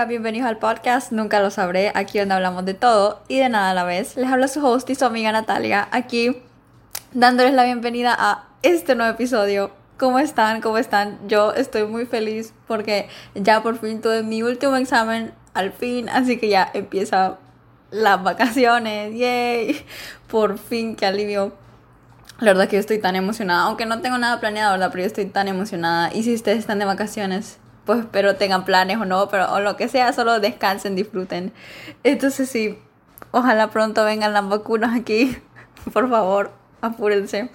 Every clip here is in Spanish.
Natalia, bienvenidos al podcast Nunca lo sabré, aquí donde hablamos de todo y de nada a la vez. Les habla su host y su amiga Natalia, aquí dándoles la bienvenida a este nuevo episodio. ¿Cómo están? ¿Cómo están? Yo estoy muy feliz porque ya por fin tuve mi último examen al fin, así que ya empieza las vacaciones, yay, por fin, qué alivio. La verdad que yo estoy tan emocionada, aunque no tengo nada planeado, ¿verdad? Pero yo estoy tan emocionada. Y si ustedes están de vacaciones, pues espero tengan planes o no, pero o lo que sea, solo descansen, disfruten. Entonces sí, ojalá pronto vengan las vacunas aquí. Por favor, apúrense.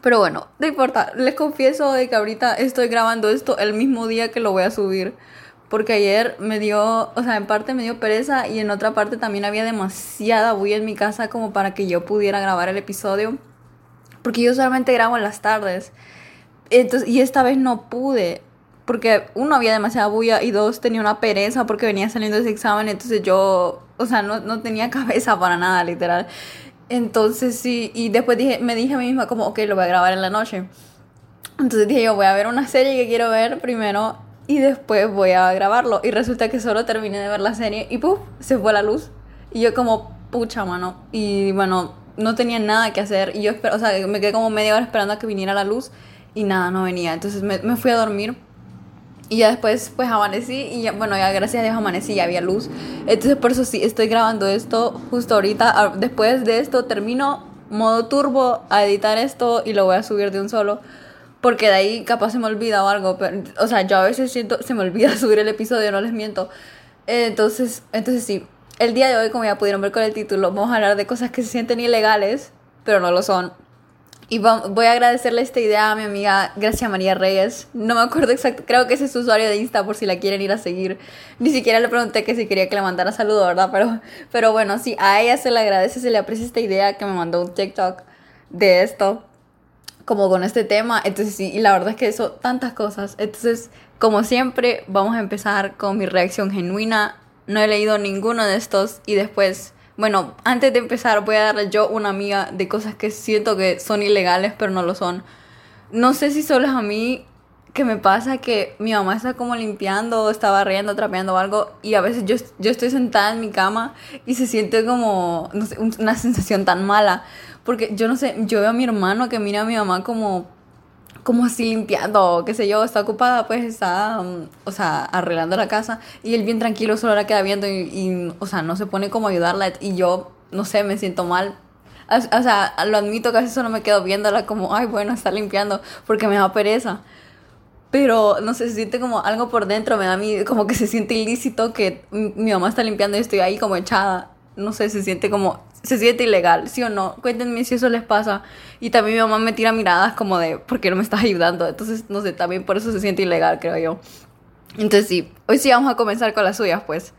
Pero bueno, no importa, les confieso de que ahorita estoy grabando esto el mismo día que lo voy a subir. Porque ayer me dio, o sea, en parte me dio pereza y en otra parte también había demasiada bulla en mi casa como para que yo pudiera grabar el episodio. Porque yo solamente grabo en las tardes. Entonces, y esta vez no pude. Porque uno había demasiada bulla y dos tenía una pereza porque venía saliendo ese examen. Entonces yo, o sea, no, no tenía cabeza para nada, literal. Entonces sí, y después dije, me dije a mí misma como, ok, lo voy a grabar en la noche. Entonces dije yo, voy a ver una serie que quiero ver primero y después voy a grabarlo. Y resulta que solo terminé de ver la serie y ¡puf! se fue la luz. Y yo como, pucha, mano. Y bueno, no tenía nada que hacer. Y yo, o sea, me quedé como media hora esperando a que viniera la luz y nada, no venía. Entonces me, me fui a dormir. Y ya después pues amanecí y ya, bueno, ya gracias a Dios amanecí y había luz. Entonces por eso sí, estoy grabando esto justo ahorita. Ah, después de esto termino modo turbo a editar esto y lo voy a subir de un solo. Porque de ahí capaz se me olvida o algo. Pero, o sea, yo a veces siento, se me olvida subir el episodio, no les miento. Entonces, entonces sí, el día de hoy, como ya pudieron ver con el título, vamos a hablar de cosas que se sienten ilegales, pero no lo son. Y voy a agradecerle esta idea a mi amiga Gracia María Reyes. No me acuerdo exacto, creo que ese es su usuario de Insta por si la quieren ir a seguir. Ni siquiera le pregunté que si quería que le mandara saludo, ¿verdad? Pero, pero bueno, sí, a ella se le agradece, se le aprecia esta idea que me mandó un TikTok de esto, como con este tema. Entonces sí, y la verdad es que eso, tantas cosas. Entonces, como siempre, vamos a empezar con mi reacción genuina. No he leído ninguno de estos y después bueno, antes de empezar voy a darle yo una amiga de cosas que siento que son ilegales, pero no lo son. No sé si solo es a mí que me pasa que mi mamá está como limpiando, está barriendo, trapeando o algo y a veces yo, yo estoy sentada en mi cama y se siente como una sensación tan mala. Porque yo no sé, yo veo a mi hermano que mira a mi mamá como como así limpiando, qué sé yo, está ocupada, pues está, um, o sea, arreglando la casa y él bien tranquilo solo la queda viendo y, o sea, no se pone como ayudarla y yo, no sé, me siento mal. O sea, lo admito veces solo me quedo viéndola como, ay, bueno, está limpiando porque me da pereza. Pero, no sé, se siente como algo por dentro, me da mí como que se siente ilícito que mi mamá está limpiando y estoy ahí como echada. No sé, se siente como se siente ilegal, ¿sí o no? Cuéntenme si eso les pasa. Y también mi mamá me tira miradas como de, ¿por qué no me estás ayudando? Entonces, no sé, también por eso se siente ilegal, creo yo. Entonces, sí, hoy sí vamos a comenzar con las suyas, pues.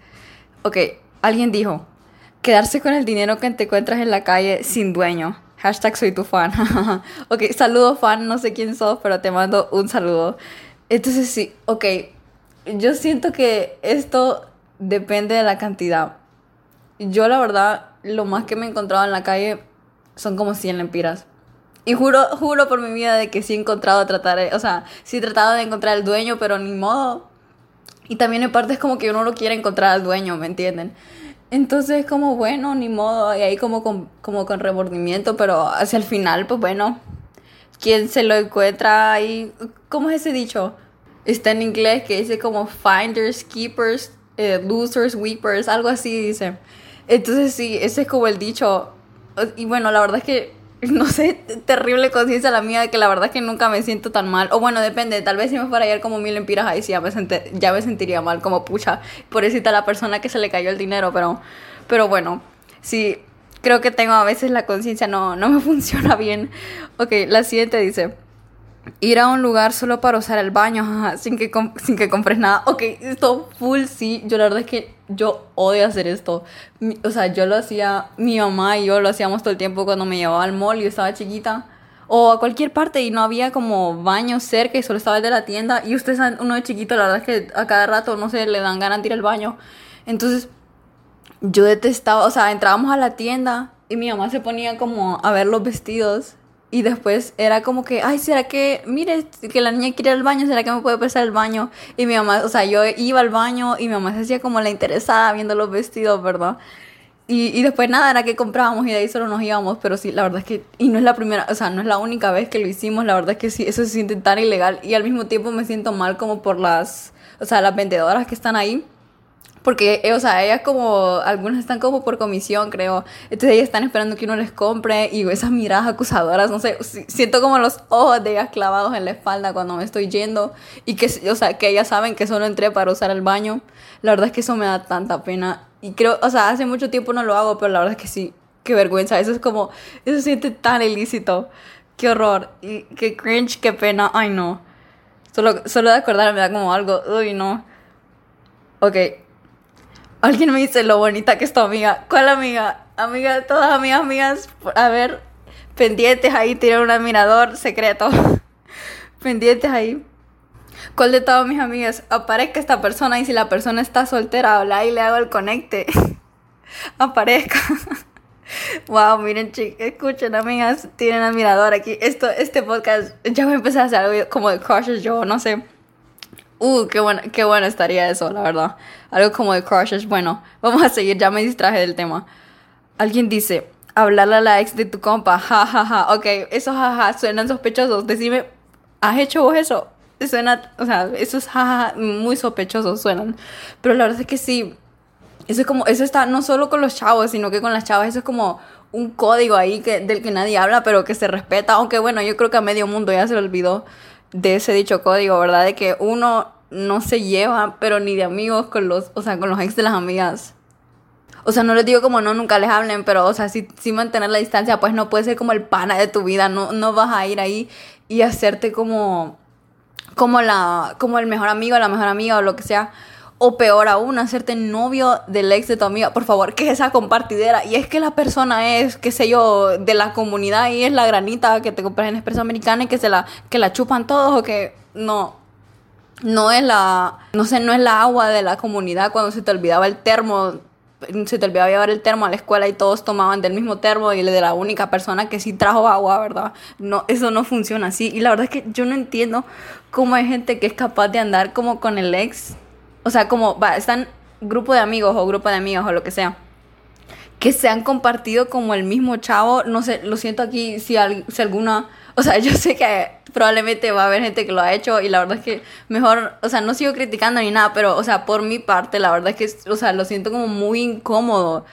Ok, alguien dijo, quedarse con el dinero que te encuentras en la calle sin dueño. Hashtag soy tu fan. ok, saludo fan, no sé quién sos, pero te mando un saludo. Entonces, sí, ok, yo siento que esto depende de la cantidad. Yo la verdad lo más que me he encontrado en la calle son como 100 lempiras. Y juro, juro por mi vida de que sí he encontrado tratar, o sea, sí he tratado de encontrar al dueño, pero ni modo. Y también en parte es como que uno lo quiere encontrar al dueño, ¿me entienden? Entonces como, bueno, ni modo, y ahí como con, como con remordimiento, pero hacia el final, pues bueno, quien se lo encuentra ahí, ¿cómo es ese dicho? Está en inglés que dice como finders, keepers, eh, losers, weepers, algo así dice. Entonces sí, ese es como el dicho. Y bueno, la verdad es que, no sé, terrible conciencia la mía de que la verdad es que nunca me siento tan mal. O bueno, depende, tal vez si me fuera a ir como mil empiras ahí ya me, ya me sentiría mal, como pucha, por está la persona que se le cayó el dinero, pero, pero bueno, sí, creo que tengo a veces la conciencia no, no me funciona bien. Ok, la siguiente dice ir a un lugar solo para usar el baño, sin que, sin que compres nada. Ok, esto full sí, yo la verdad es que yo odio hacer esto. o sea, yo lo hacía, mi mamá y yo lo hacíamos todo el tiempo cuando me llevaba al mall y estaba chiquita. O a cualquier parte y no había como baño cerca y solo estaba el de la tienda. Y ustedes uno de chiquito, la verdad es que a cada rato, no sé, le dan ganas de ir al baño. Entonces, yo detestaba, o sea, entrábamos a la tienda y mi mamá se ponía como a ver los vestidos Y después era como que, ay, ¿será que, mire, que la niña quiere ir al baño, ¿será que me puede prestar el baño? Y mi mamá, o sea, yo iba al baño y mi mamá se hacía como la interesada viendo los vestidos, ¿verdad? Y, y después nada, era que comprábamos y de ahí solo nos íbamos, pero sí, la verdad es que, y no es la primera, o sea, no es la única vez que lo hicimos, la verdad es que sí, eso se siente tan ilegal y al mismo tiempo me siento mal como por las, o sea, las vendedoras que están ahí porque, eh, o sea, ellas como, algunas están como por comisión, creo. Entonces ellas están esperando que uno les compre y esas miradas acusadoras, no sé, siento como los ojos de ellas clavados en la espalda cuando me estoy yendo y que, o sea, que ellas saben que solo entré para usar el baño. La verdad es que eso me da tanta pena. Y creo, o sea, hace mucho tiempo no lo hago, pero la verdad es que sí, qué vergüenza. Eso es como, eso se siente tan ilícito. Qué horror. Y qué cringe, qué pena. Ay, no. Solo, solo de acordarme me da como algo, uy, no. Ok, Alguien me dice lo bonita que es tu amiga. ¿Cuál amiga? Amiga de todas mis amigas. A ver, pendientes ahí, tiene un admirador secreto. pendientes ahí. ¿Cuál de todas mis amigas? Aparezca esta persona y si la persona está soltera, habla y le hago el conecte. Aparezca. wow, miren chicos, escuchen amigas, tienen admirador aquí. Esto, este podcast, ya me empecé a hacer algo como de crushes yo, no sé. Uh, qué bueno, qué bueno estaría eso, la verdad. Algo como de crushes. Bueno, vamos a seguir, ya me distraje del tema. Alguien dice, hablarle a la ex de tu compa, ja, ja, ja. Ok, esos jaja suenan sospechosos. Decime, ¿has hecho vos eso? Suena, o sea, esos jaja muy sospechosos suenan. Pero la verdad es que sí. Eso es como, eso está no solo con los chavos, sino que con las chavas. Eso es como un código ahí que, del que nadie habla, pero que se respeta. Aunque bueno, yo creo que a medio mundo ya se lo olvidó de ese dicho código, ¿verdad? De que uno no se lleva, pero ni de amigos con los, o sea, con los ex de las amigas. O sea, no les digo como no, nunca les hablen, pero, o sea, si, si mantener la distancia, pues no puede ser como el pana de tu vida, no, no vas a ir ahí y hacerte como, como la, como el mejor amigo, la mejor amiga o lo que sea. O peor aún, hacerte novio del ex de tu amiga. Por favor, que es esa compartidera. Y es que la persona es, qué sé yo, de la comunidad y es la granita que te compras en Expreso Americana y que se la, que la chupan todos o que no. No es la, no sé, no es la agua de la comunidad cuando se te olvidaba el termo, se te olvidaba llevar el termo a la escuela y todos tomaban del mismo termo y el de la única persona que sí trajo agua, ¿verdad? No, eso no funciona así. Y la verdad es que yo no entiendo cómo hay gente que es capaz de andar como con el ex o sea, como, va, están grupo de amigos o grupo de amigos o lo que sea, que se han compartido como el mismo chavo, no sé, lo siento aquí si, si alguna, o sea, yo sé que probablemente va a haber gente que lo ha hecho y la verdad es que mejor, o sea, no sigo criticando ni nada, pero, o sea, por mi parte, la verdad es que, o sea, lo siento como muy incómodo,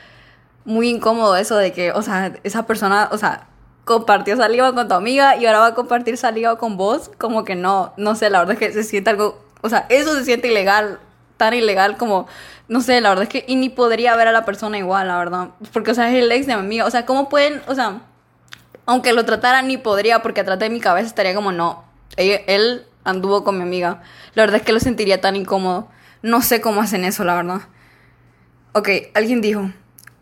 muy incómodo eso de que, o sea, esa persona, o sea, compartió saliva con tu amiga y ahora va a compartir saliva con vos, como que no, no sé, la verdad es que se siente algo, o sea, eso se siente ilegal tan ilegal como, no sé, la verdad es que y ni podría ver a la persona igual, la verdad. Porque, o sea, es el ex de mi amiga. O sea, ¿cómo pueden, o sea, aunque lo tratara ni podría, porque a de mi cabeza estaría como, no, él, anduvo con mi amiga. La verdad es que lo sentiría tan incómodo. No sé cómo hacen eso, la verdad. Ok, alguien dijo,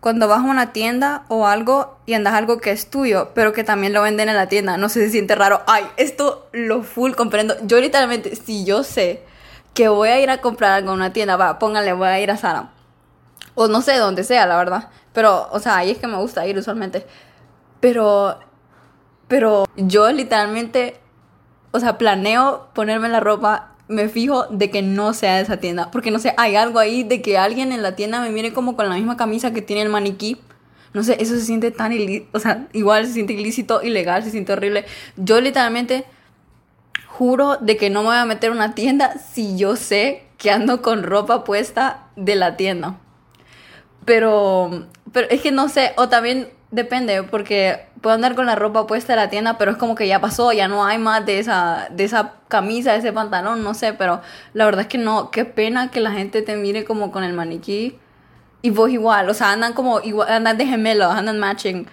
cuando vas a una tienda o algo y andas algo que es tuyo, pero que también lo venden en la tienda, no sé, se siente raro. Ay, esto lo full comprendo. Yo literalmente, si yo sé que voy a ir a comprar algo en una tienda, va, póngale, voy a ir a Sara. O no sé, dónde sea, la verdad. Pero, o sea, ahí es que me gusta ir usualmente. Pero, pero yo literalmente, o sea, planeo ponerme la ropa, me fijo de que no sea de esa tienda. Porque no sé, hay algo ahí de que alguien en la tienda me mire como con la misma camisa que tiene el maniquí. No sé, eso se siente tan ilícito, o sea, igual se siente ilícito, ilegal, se siente horrible. Yo literalmente juro de que no me voy a meter a una tienda si yo sé que ando con ropa puesta de la tienda. Pero, pero es que no sé, o también depende, porque puedo andar con la ropa puesta de la tienda, pero es como que ya pasó, ya no hay más de esa, de esa camisa, de ese pantalón, no sé, pero la verdad es que no, qué pena que la gente te mire como con el maniquí y vos igual, o sea, andan como, igual, andan de gemelos, andan matching.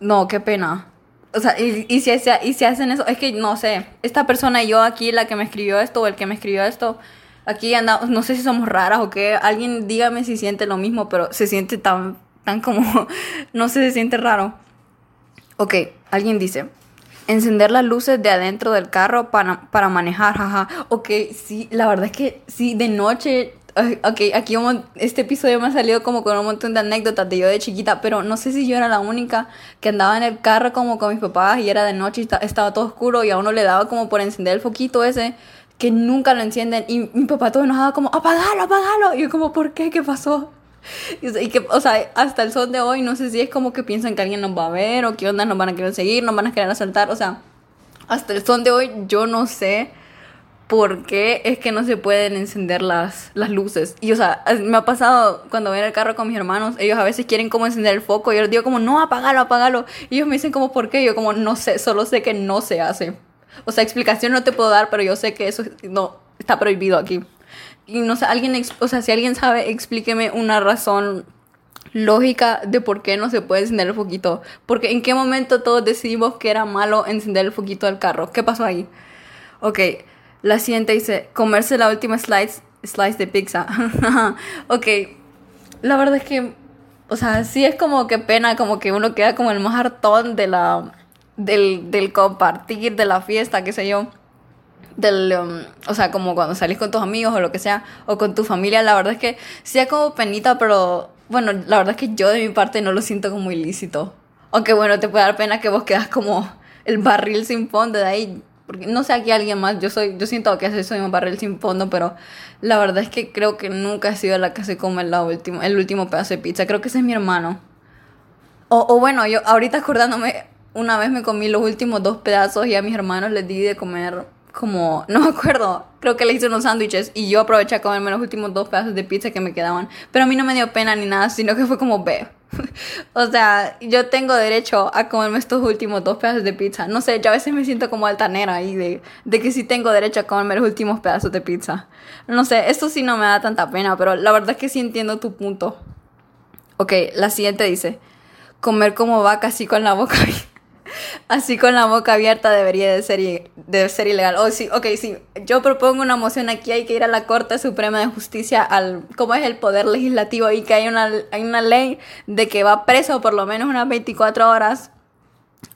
No, qué pena. O sea, y, y, si, hacen eso, es que no sé, esta persona y yo aquí, la que me escribió esto o el que me escribió esto, aquí andamos, no sé si somos raras o qué, alguien dígame si siente lo mismo, pero se siente tan, tan como, no sé, se siente raro. Ok, alguien dice, encender las luces de adentro del carro para, para manejar, jaja. Ok, sí, la verdad es que sí, de noche ok, aquí este episodio me ha salido como con un montón de anécdotas de yo de chiquita, pero no sé si yo era la única que andaba en el carro como con mis papás y era de noche y estaba todo oscuro y a uno le daba como por encender el foquito ese que nunca lo encienden y mi papá todo enojado como, apagalo, apagalo. Y yo como, ¿por qué? ¿Qué pasó? Y que, o sea, hasta el son de hoy no sé si es como que piensan que alguien nos va a ver o qué onda, nos van a querer seguir, nos van a querer asaltar, o sea, hasta el son de hoy yo no sé por qué es que no se pueden encender las, las luces. Y o sea, me ha pasado cuando voy en el carro con mis hermanos, ellos a veces quieren como encender el foco y yo les digo como, no, apágalo, apágalo. Y ellos me dicen como, ¿por qué? Yo como, no sé, solo sé que no se hace. O sea, explicación no te puedo dar, pero yo sé que eso no está prohibido aquí. Y no sé, alguien, o sea, si alguien sabe, explíqueme una razón lógica de por qué no se puede encender el foquito. Porque en qué momento todos decidimos que era malo encender el foquito del carro. ¿Qué pasó ahí? Ok, la siguiente dice, comerse la última slice, slice de pizza. ok, la verdad es que, o sea, sí es como que pena, como que uno queda como el más hartón de la, del, del compartir, de la fiesta, qué sé yo del, um, o sea, como cuando salís con tus amigos o lo que sea, o con tu familia, la verdad es que sea como penita, pero bueno, la verdad es que yo de mi parte no lo siento como ilícito. Aunque bueno, te puede dar pena que vos quedas como el barril sin fondo de ahí. Porque no sé aquí alguien más, yo soy, yo siento que soy un barril sin fondo, pero la verdad es que creo que nunca he sido la que se come la último, el último pedazo de pizza. Creo que ese es mi hermano. O, o bueno, yo ahorita acordándome, una vez me comí los últimos dos pedazos y a mis hermanos les di de comer como, no me acuerdo, creo que le hice unos sándwiches y yo aproveché a comerme los últimos dos pedazos de pizza que me quedaban. Pero a mí no me dio pena ni nada, sino que fue como, ve. o sea, yo tengo derecho a comerme estos últimos dos pedazos de pizza. No sé, yo a veces me siento como altanera ahí de, de que sí tengo derecho a comerme los últimos pedazos de pizza. No sé, esto sí no me da tanta pena, pero la verdad es que sí entiendo tu punto. Ok, la siguiente dice, comer como vaca así con la boca así con la boca abierta debería de ser, de ser ilegal. Oh, sí, ok, sí. Yo propongo una moción aquí, hay que ir a la Corte Suprema de Justicia, al cómo es el poder legislativo y que hay una, hay una ley de que va preso por lo menos unas 24 horas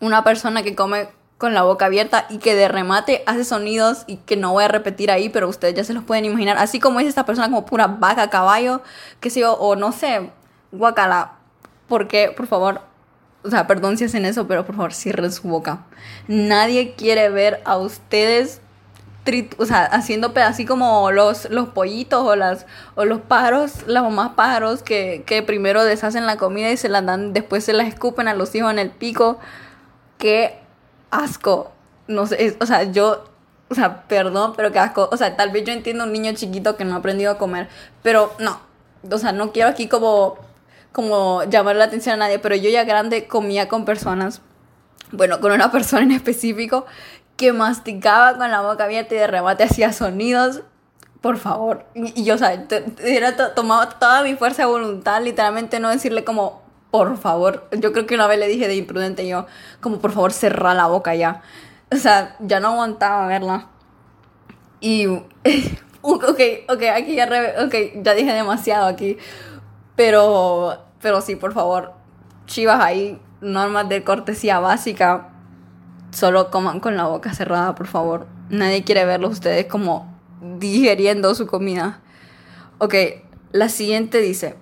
una persona que come con la boca abierta y que de remate hace sonidos y que no voy a repetir ahí, pero ustedes ya se los pueden imaginar. Así como es esta persona como pura vaca, caballo, que sé yo, o no sé, guacala. Porque, por favor, o sea, perdón si hacen eso, pero por favor cierren su boca. Nadie quiere ver a ustedes o sea, haciendo así como los, los pollitos o, las, o los pájaros, las mamás pájaros que, que primero deshacen la comida y se la dan, después se las escupen a los hijos en el pico. Qué asco. No sé, o sea, yo, o sea, perdón, pero qué asco. O sea, tal vez yo entiendo un niño chiquito que no ha aprendido a comer, pero no. O sea, no quiero aquí como como llamar la atención a nadie, pero yo ya grande comía con personas, bueno, con una persona en específico que masticaba con la boca abierta y de remate hacía sonidos. Por favor. Y, yo, o sea, era tomaba toda mi fuerza de voluntad, literalmente no decirle como, por favor. Yo creo que una vez le dije de imprudente yo, como, por favor, cerra la boca ya. O sea, ya no aguantaba verla. Y, ok, ok, aquí ya, okay, ya dije demasiado aquí. Pero pero sí, por favor, chivas ahí, normas de cortesía básica. Solo coman con la boca cerrada, por favor. Nadie quiere verlos ustedes como digeriendo su comida. Ok, la siguiente dice,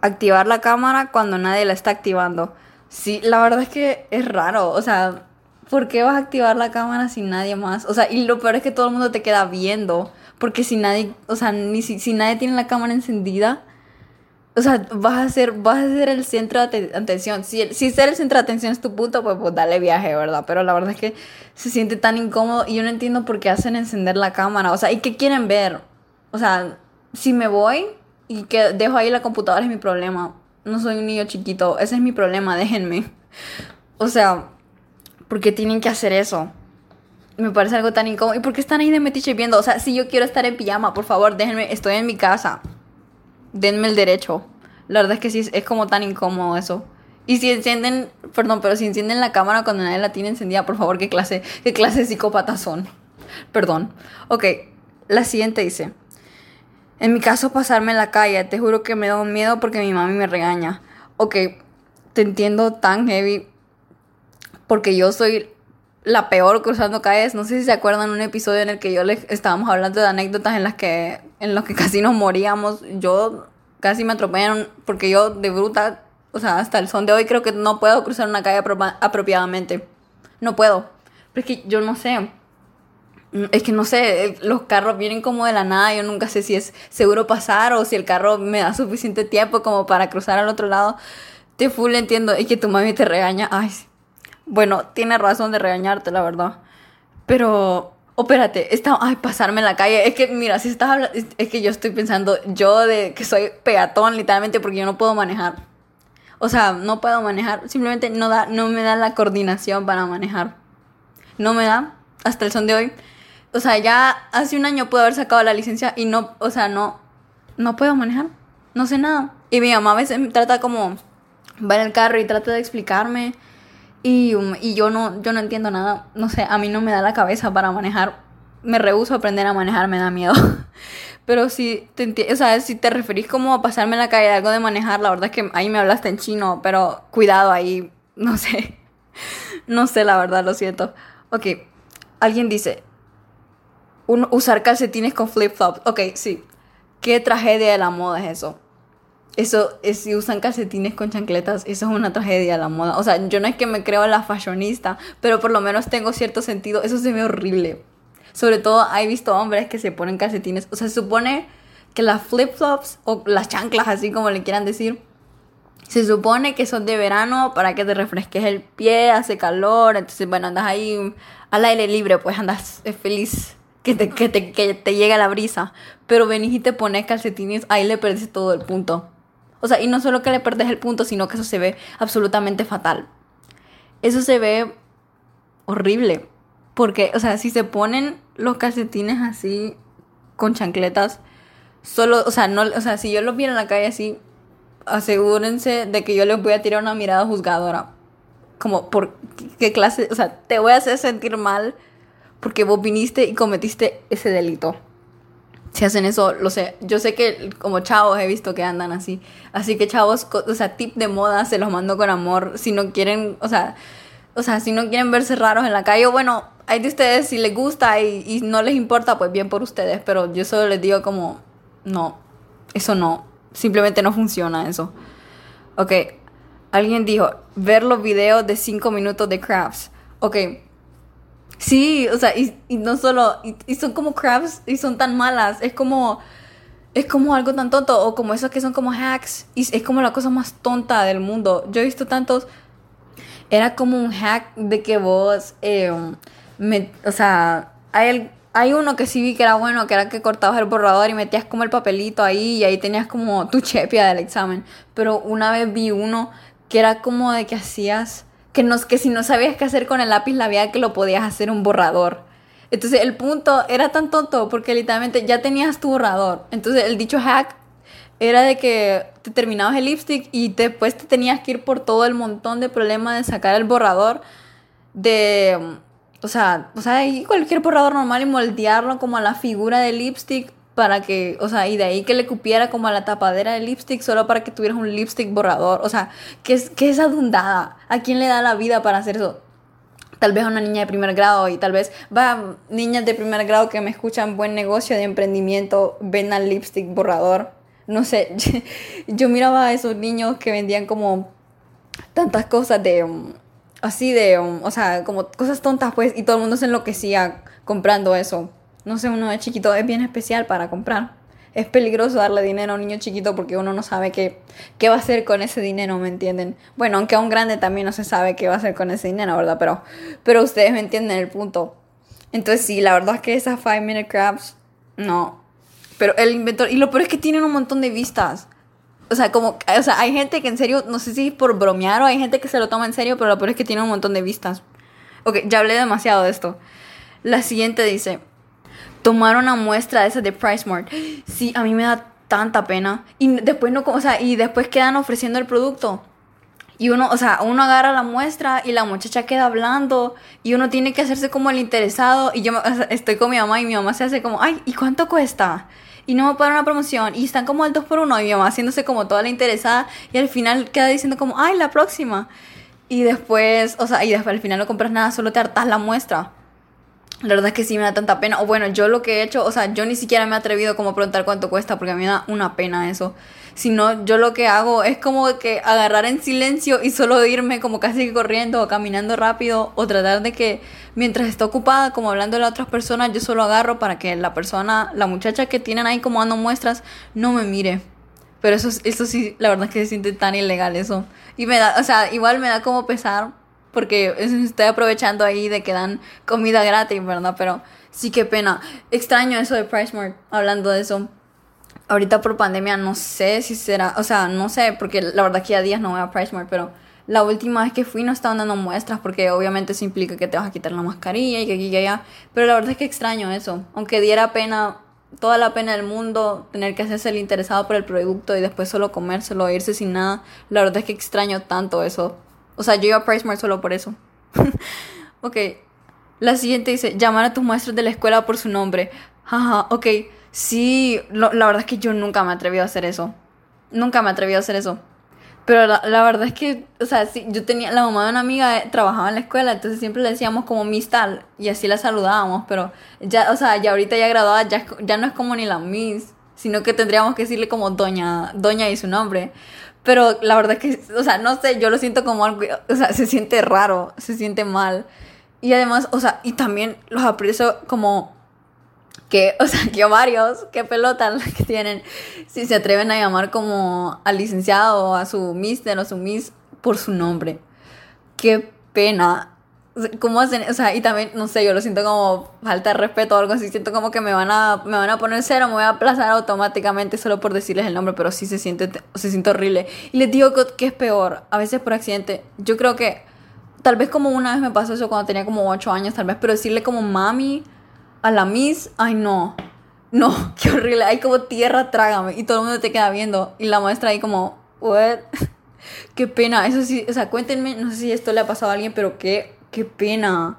activar la cámara cuando nadie la está activando. Sí, la verdad es que es raro, o sea, ¿por qué vas a activar la cámara sin nadie más? O sea, y lo peor es que todo el mundo te queda viendo, porque si nadie, o sea, ni si, si nadie tiene la cámara encendida, o sea, vas a ser, vas a ser el centro de atención. Si, si ser el centro de atención es tu punto, pues, pues dale viaje, ¿verdad? Pero la verdad es que se siente tan incómodo y yo no entiendo por qué hacen encender la cámara. O sea, ¿y qué quieren ver? O sea, si me voy y que dejo ahí la computadora es mi problema. No soy un niño chiquito, ese es mi problema, déjenme. O sea, ¿por qué tienen que hacer eso? Me parece algo tan incómodo. ¿Y por qué están ahí de metiche viendo? O sea, si yo quiero estar en pijama, por favor, déjenme, estoy en mi casa denme el derecho. La verdad es que sí, es como tan incómodo eso. Y si encienden, perdón, pero si encienden la cámara cuando nadie la tiene encendida, por favor, ¿qué clase, qué clase de psicópatas son? Perdón. Ok, la siguiente dice. En mi caso, pasarme la calle, te juro que me da un miedo porque mi mami me regaña. Ok, te entiendo tan heavy porque yo soy la peor cruzando calles. No sé si se acuerdan un episodio en el que yo les estábamos hablando de anécdotas en las que en los que casi nos moríamos. Yo casi me atropellaron porque yo de bruta, o sea, hasta el son de hoy creo que no puedo cruzar una calle apropiadamente. No puedo. Pero es que yo no sé. Es que no sé, los carros vienen como de la nada, yo nunca sé si es seguro pasar o si el carro me da suficiente tiempo como para cruzar al otro lado. Te full entiendo, es que tu mami te regaña. Ay, bueno, tiene razón de regañarte, la verdad. Pero, espérate, está, ay, pasarme en la calle. Es que, mira, si estás hablando, es que yo estoy pensando, yo de que soy peatón, literalmente, porque yo no puedo manejar. O sea, no puedo manejar, simplemente no, da, no me da la coordinación para manejar. No me da, hasta el son de hoy. O sea, ya hace un año puedo haber sacado la licencia y no, o sea, no, no puedo manejar. No sé nada. Y mi mamá a veces trata como va en el carro y trata de explicarme y, um, y, yo, no, yo no entiendo nada. No sé, a mí no me da la cabeza para manejar. Me rehuso a aprender a manejar, me da miedo. Pero si te, o sea, si te referís como a pasarme la calle algo de manejar, la verdad es que ahí me hablaste en chino, pero cuidado ahí, no sé. No sé, la verdad, lo siento. Ok, alguien dice, usar calcetines con flip-flops. Ok, sí. ¿Qué tragedia de la moda es eso? Eso, es, si usan calcetines con chancletas, eso es una tragedia de la moda. O sea, yo no es que me creo la fashionista, pero por lo menos tengo cierto sentido. Eso se ve horrible. Sobre todo, he visto hombres que se ponen calcetines. O sea, se supone que las flip-flops o las chanclas, así como le quieran decir, se supone que son de verano para que te refresques el pie, hace calor. Entonces, bueno, andas ahí al aire libre, pues andas feliz que te, que te, que te llega la brisa. Pero venís y te pones calcetines, ahí le perdés todo el punto. O sea, y no solo que le perdes el punto, sino que eso se ve absolutamente fatal. Eso se ve horrible. Porque, o sea, si se ponen los calcetines así con chancletas, solo, o sea, no, o sea, si yo los viera en la calle así, asegúrense de que yo les voy a tirar una mirada juzgadora. Como, ¿por qué clase? O sea, te voy a hacer sentir mal porque vos viniste y cometiste ese delito si hacen eso, lo sé. Yo sé que como chavos he visto que andan así. Así que chavos, o sea, tip de moda, se los mando con amor. Si no quieren, o sea, o sea, si no quieren verse raros en la calle, bueno, hay de ustedes si les gusta y, y no les importa, pues bien por ustedes. Pero yo solo les digo como, no, eso no. Simplemente no funciona eso. Ok, alguien dijo, ver los videos de 5 minutos de crafts. Ok, Sí, o sea, y, no solo, y, son como crafts y son tan malas, es como, es como algo tan tonto, o como esos que son como hacks, es como la cosa más tonta del mundo. Yo he visto tantos, era como un hack de que vos, eh, o sea, hay, hay uno que sí vi que era bueno, que era que cortabas el borrador y metías como el papelito ahí y ahí tenías como tu chepia del examen. Pero una vez vi uno que era como de que hacías que, no, que si no sabías qué hacer con el lápiz labial, que lo podías hacer un borrador. Entonces el punto era tan tonto porque literalmente ya tenías tu borrador. Entonces el dicho hack era de que te terminabas el lipstick y después te tenías que ir por todo el montón de problemas de sacar el borrador de... O sea, o sea, cualquier borrador normal y moldearlo como a la figura del lipstick para que, o sea, y de ahí que le cupiera como a la tapadera del lipstick solo para que tuvieras un lipstick borrador. O sea, ¿qué es, qué es adundada? ¿A quién le da la vida para hacer eso? Tal vez a una niña de primer grado y tal vez, va, niñas de primer grado que me escuchan buen negocio de emprendimiento, ven al lipstick borrador. No sé, yo miraba a esos niños que vendían como tantas cosas de, um, así de, um, o sea, como cosas tontas pues, y todo el mundo se enloquecía comprando eso no sé, uno de chiquito es bien especial para comprar. Es peligroso darle dinero a un niño chiquito porque uno no sabe qué, qué va a hacer con ese dinero, ¿me entienden? Bueno, aunque a un grande también no se sabe qué va a hacer con ese dinero, ¿verdad? Pero, pero ustedes me entienden el punto. Entonces sí, la verdad es que esas 5 Minute Crabs, no. Pero el inventor, y lo peor es que tienen un montón de vistas. O sea, como, o sea, hay gente que en serio, no sé si por bromear o hay gente que se lo toma en serio, pero lo peor es que tiene un montón de vistas. Ok, ya hablé demasiado de esto. La siguiente dice, tomar una muestra de esas de PriceMart. Sí, a mí me da tanta pena. Y después no, o sea, y después quedan ofreciendo el producto. Y uno, o sea, uno agarra la muestra y la muchacha queda hablando y uno tiene que hacerse como el interesado y yo estoy con mi mamá y mi mamá se hace como, ay, ¿y cuánto cuesta? Y no me pagan una promoción y están como al 2 por 1 y mi mamá haciéndose como toda la interesada y al final queda diciendo como, ay, la próxima. Y después, o sea, y al final no compras nada, solo te hartas la muestra. La verdad es que sí me da tanta pena. O bueno, yo lo que he hecho, o sea, yo ni siquiera me he atrevido como a preguntar cuánto cuesta porque a mí me da una pena eso. Sino yo lo que hago es como que agarrar en silencio y solo irme como casi corriendo o caminando rápido o tratar de que mientras está ocupada como hablando a otras personas, yo solo agarro para que la persona, la muchacha que tienen ahí como dando muestras, no me mire. Pero eso, eso sí, la verdad es que se siente tan ilegal eso. Y me da, o sea, igual me da como pesar porque estoy aprovechando ahí de que dan comida gratis, ¿verdad? Pero sí que pena. Extraño eso de PriceMart, hablando de eso. Ahorita por pandemia no sé si será, o sea, no sé, porque la verdad que ya días no voy a PriceMart, pero la última vez que fui no estaban dando muestras porque obviamente eso implica que te vas a quitar la mascarilla y que aquí y allá. Pero la verdad es que extraño eso. Aunque diera pena, toda la pena del mundo tener que hacerse el interesado por el producto y después solo comérselo o irse sin nada. La verdad es que extraño tanto eso. O sea, yo iba a PriceMart solo por eso. ok. La siguiente dice, llamar a tus maestros de la escuela por su nombre. Jaja, ok. Sí, la verdad es que yo nunca me atreví a hacer eso. Nunca me atreví a hacer eso. Pero la, verdad es que, o sea, sí, yo tenía, la mamá de una amiga eh, trabajaba en la escuela, entonces siempre le decíamos como Miss tal, y así la saludábamos, pero ya, o sea, ya ahorita ya graduada, ya, ya no es como ni la Miss, sino que tendríamos que decirle como Doña, Doña y su nombre. Pero la verdad es que, o sea, no sé, yo lo siento como algo, o sea, se siente raro, se siente mal. Y además, o sea, y también los aprecio como que, o sea, que varios, qué pelota las que tienen, si se atreven a llamar como al licenciado o a su mister o su miss por su nombre. Qué pena. ¿Cómo hacen? O sea, y también, no sé, yo lo siento como falta de respeto o algo así. Siento como que me van a, me van a poner cero, me voy a aplazar automáticamente solo por decirles el nombre, pero sí se siente, se siente horrible. Y les digo que, es peor, a veces por accidente. Yo creo que, tal vez como una vez me pasó eso cuando tenía como 8 años, tal vez, pero decirle como mami a la Miss, ay no, no, qué horrible, hay como tierra, trágame, y todo el mundo te queda viendo, y la maestra ahí como, what, qué pena, eso sí, o sea, cuéntenme, no sé si esto le ha pasado a alguien, pero qué, qué pena,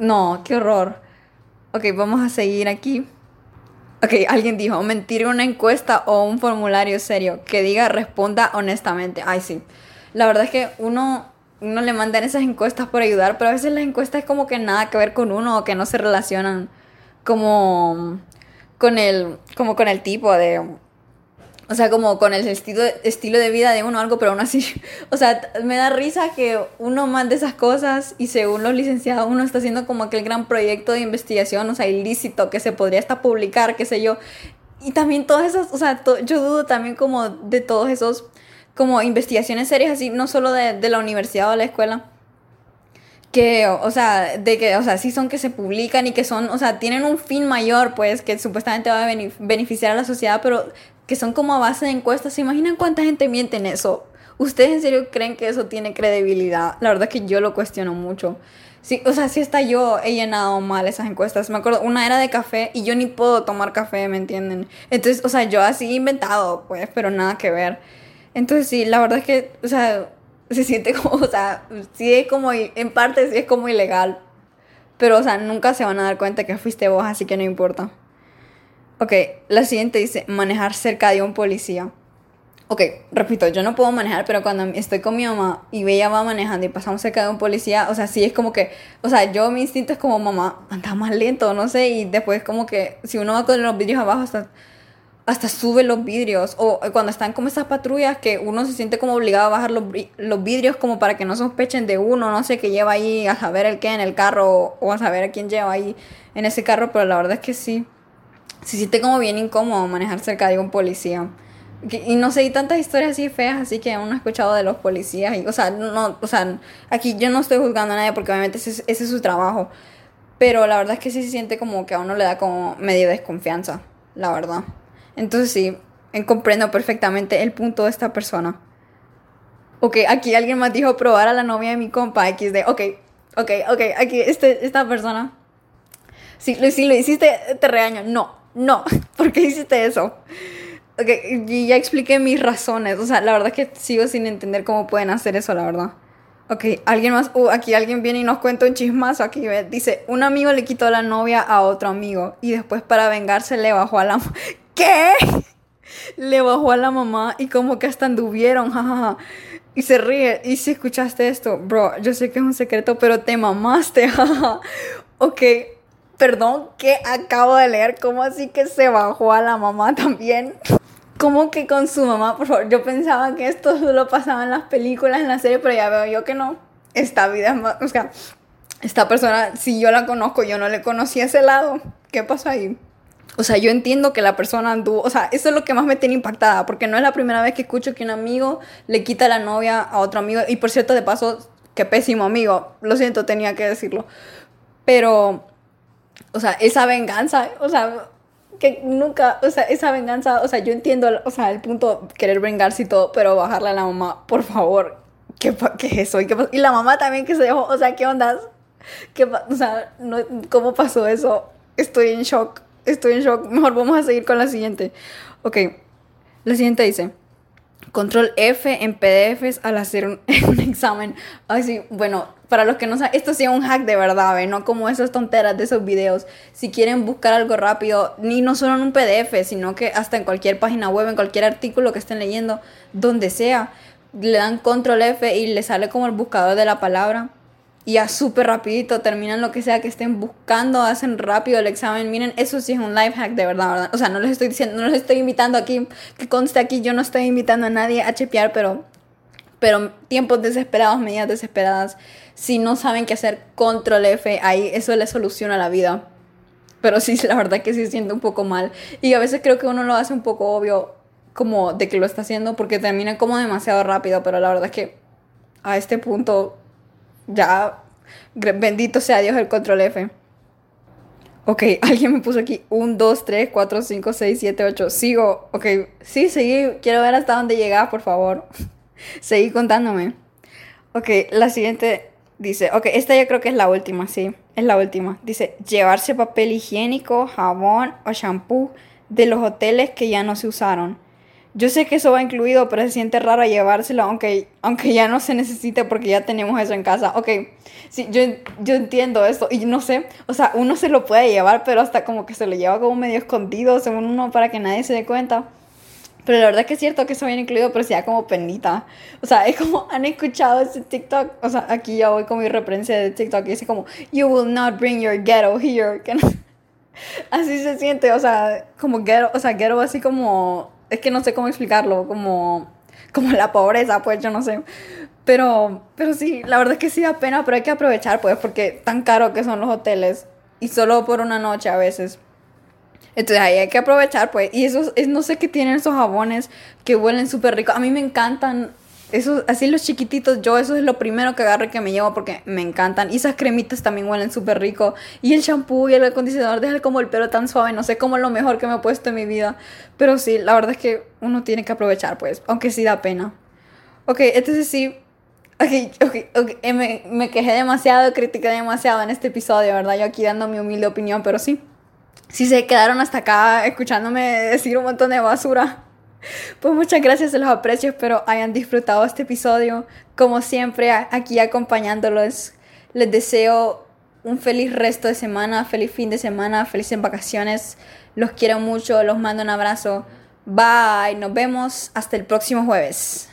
no, qué horror. Ok, vamos a seguir aquí. Ok, alguien dijo, mentir en una encuesta o un formulario serio, que diga responda honestamente. Ay, sí. La verdad es que uno uno le mandan esas encuestas por ayudar, pero a veces las encuestas es como que nada que ver con uno o que no se relacionan como con el, como con el tipo de, o sea, como con el estilo, estilo de vida de uno algo, pero aún así, o sea, me da risa que uno mande esas cosas y según los licenciados uno está haciendo como aquel gran proyecto de investigación, o sea, ilícito que se podría hasta publicar, qué sé yo. Y también todas esas, o sea, yo dudo también como de todos esos como investigaciones serias así, no solo de, de la universidad o la escuela, que, o sea, de que, o sea, sí son que se publican y que son, o sea, tienen un fin mayor, pues, que supuestamente va a beneficiar a la sociedad, pero que son como a base de encuestas. ¿Se imaginan cuánta gente miente en eso? ¿Ustedes en serio creen que eso tiene credibilidad? La verdad es que yo lo cuestiono mucho. Sí, o sea, sí está yo he llenado mal esas encuestas. Me acuerdo, una era de café y yo ni puedo tomar café, ¿me entienden? Entonces, o sea, yo así inventado, pues, pero nada que ver. Entonces sí, la verdad es que, o sea, se siente como, o sea, sí es como, en parte sí es como ilegal. Pero, o sea, nunca se van a dar cuenta que fuiste vos, así que no importa. Ok, la siguiente dice, manejar cerca de un policía. Ok, repito, yo no puedo manejar, pero cuando estoy con mi mamá y ella va manejando y pasamos cerca de un policía, o sea, sí es como que, o sea, yo mi instinto es como mamá, anda más lento, no sé, y después como que si uno va con los vidrios abajo, hasta hasta sube los vidrios. O cuando están como esas patrullas que uno se siente como obligado a bajar los, los, vidrios como para que no sospechen de uno, no sé, que lleva ahí a saber el qué en el carro o a saber a quién lleva ahí en ese carro, pero la verdad es que sí. Se siente como bien incómodo manejar cerca de un policía. Y no sé, hay tantas historias así feas, así que uno ha escuchado de los policías. Y, o sea, no, o sea, aquí yo no estoy juzgando a nadie porque obviamente ese, es su trabajo. Pero la verdad es que sí se siente como que a uno le da como medio desconfianza, la verdad. Entonces sí, comprendo perfectamente el punto de esta persona. Ok, aquí alguien más dijo probar a la novia de mi compa XD. Ok, ok, ok, aquí este, esta persona. Si, si lo hiciste, te regaño. No, no, ¿por qué hiciste eso? Ok, y ya expliqué mis razones. O sea, la verdad es que sigo sin entender cómo pueden hacer eso, la verdad. Ok, alguien más, uh, aquí alguien viene y nos cuenta un chismazo. Aquí dice: Un amigo le quitó la novia a otro amigo y después, para vengarse, le bajó a la. ¿Qué? Le bajó a la mamá y como que hasta anduvieron, jajaja. y se ríe. Y si escuchaste esto, bro, yo sé que es un secreto, pero te mamaste. ok, perdón que acabo de leer. ¿Cómo así que se bajó a la mamá también? ¿Cómo que con su mamá? Por favor, yo pensaba que esto solo pasaba en las películas, en la serie, pero ya veo yo que no. Esta vida más. O sea, esta persona, si yo la conozco, yo no le conocí ese lado. ¿Qué pasó ahí? O sea, yo entiendo que la persona anduvo, o sea, eso es lo que más me tiene impactada, porque no es la primera vez que escucho que un amigo le quita la novia a otro amigo, y por cierto, de paso, qué pésimo amigo, lo siento, tenía que decirlo, pero, o sea, esa venganza, o sea, que nunca, o sea, esa venganza, o sea, yo entiendo, o sea, el punto querer vengarse y todo, pero bajarle a la mamá, por favor, ¿qué, qué es eso? ¿Y, qué y la mamá también que se dejó, o sea, ¿qué onda? ¿Qué, o sea, no, ¿cómo pasó eso? Estoy en shock estoy en shock. Mejor vamos a seguir con la siguiente. Ok, la siguiente dice, control F en PDFs al hacer un, examen. Ay, sí, bueno, para los que no saben, esto sí es un hack de verdad, ¿eh? no como esas tonteras de esos videos. Si quieren buscar algo rápido, ni no solo en un PDF, sino que hasta en cualquier página web, en cualquier artículo que estén leyendo, donde sea, le dan control F y le sale como el buscador de la palabra y ya súper rapidito terminan lo que sea que estén buscando, hacen rápido el examen. Miren, eso sí es un life hack de verdad, ¿verdad? O sea, no les estoy diciendo, no les estoy invitando aquí, que conste aquí, yo no estoy invitando a nadie a chepear, pero, pero tiempos desesperados, medidas desesperadas, si no saben qué hacer, control F, ahí eso les soluciona la vida. Pero sí, la verdad que sí siento un poco mal. Y a veces creo que uno lo hace un poco obvio, como de que lo está haciendo, porque termina como demasiado rápido, pero la verdad es que a este punto ya, bendito sea Dios el control F. Ok, alguien me puso aquí 1, 2, 3, 4, 5, 6, 7, 8. Sigo. Ok, sí, seguí. Quiero ver hasta dónde llegas, por favor. seguí contándome. Ok, la siguiente dice, ok, esta yo creo que es la última, sí, es la última. Dice, llevarse papel higiénico, jabón o shampoo de los hoteles que ya no se usaron. Yo sé que eso va incluido, pero se siente raro llevárselo, aunque, aunque ya no se necesite porque ya tenemos eso en casa. Ok, sí, yo, yo entiendo esto y no sé, o sea, uno se lo puede llevar, pero hasta como que se lo lleva como medio escondido, según uno, para que nadie se dé cuenta. Pero la verdad que es cierto que eso viene incluido, pero sea como penita. O sea, es como, han escuchado ese TikTok. O sea, aquí ya voy con mi referencia de TikTok y dice como, You will not bring your ghetto here. Así se siente, o sea, como ghetto, o sea, ghetto así como es que no sé cómo explicarlo, como, como la pobreza, pues yo no sé. Pero, pero sí, la verdad es que sí da pena, pero hay que aprovechar, pues, porque tan caro que son los hoteles y solo por una noche a veces. Entonces ahí hay que aprovechar, pues. Y eso es, no sé qué tienen esos jabones que huelen súper rico. A mí me encantan eso, así los chiquititos, yo eso es lo primero que agarro y que me llevo porque me encantan. Y esas cremitas también huelen súper rico. Y el shampoo y el acondicionador dejan como el pelo tan suave. No sé cómo lo mejor que me he puesto en mi vida. Pero sí, la verdad es que uno tiene que aprovechar, pues. Aunque sí da pena. Ok, entonces sí. Ok, ok, eh, Me, me, quejé demasiado, critiqué demasiado en este episodio, ¿verdad? Yo aquí dando mi humilde opinión, pero sí. Si se quedaron hasta acá escuchándome decir un montón de basura pues muchas gracias, se los aprecio, espero hayan disfrutado este episodio. Como siempre, aquí acompañándolos, les deseo un feliz resto de semana, feliz fin de semana, felices vacaciones. Los quiero mucho, los mando un abrazo. Bye, nos vemos hasta el próximo jueves.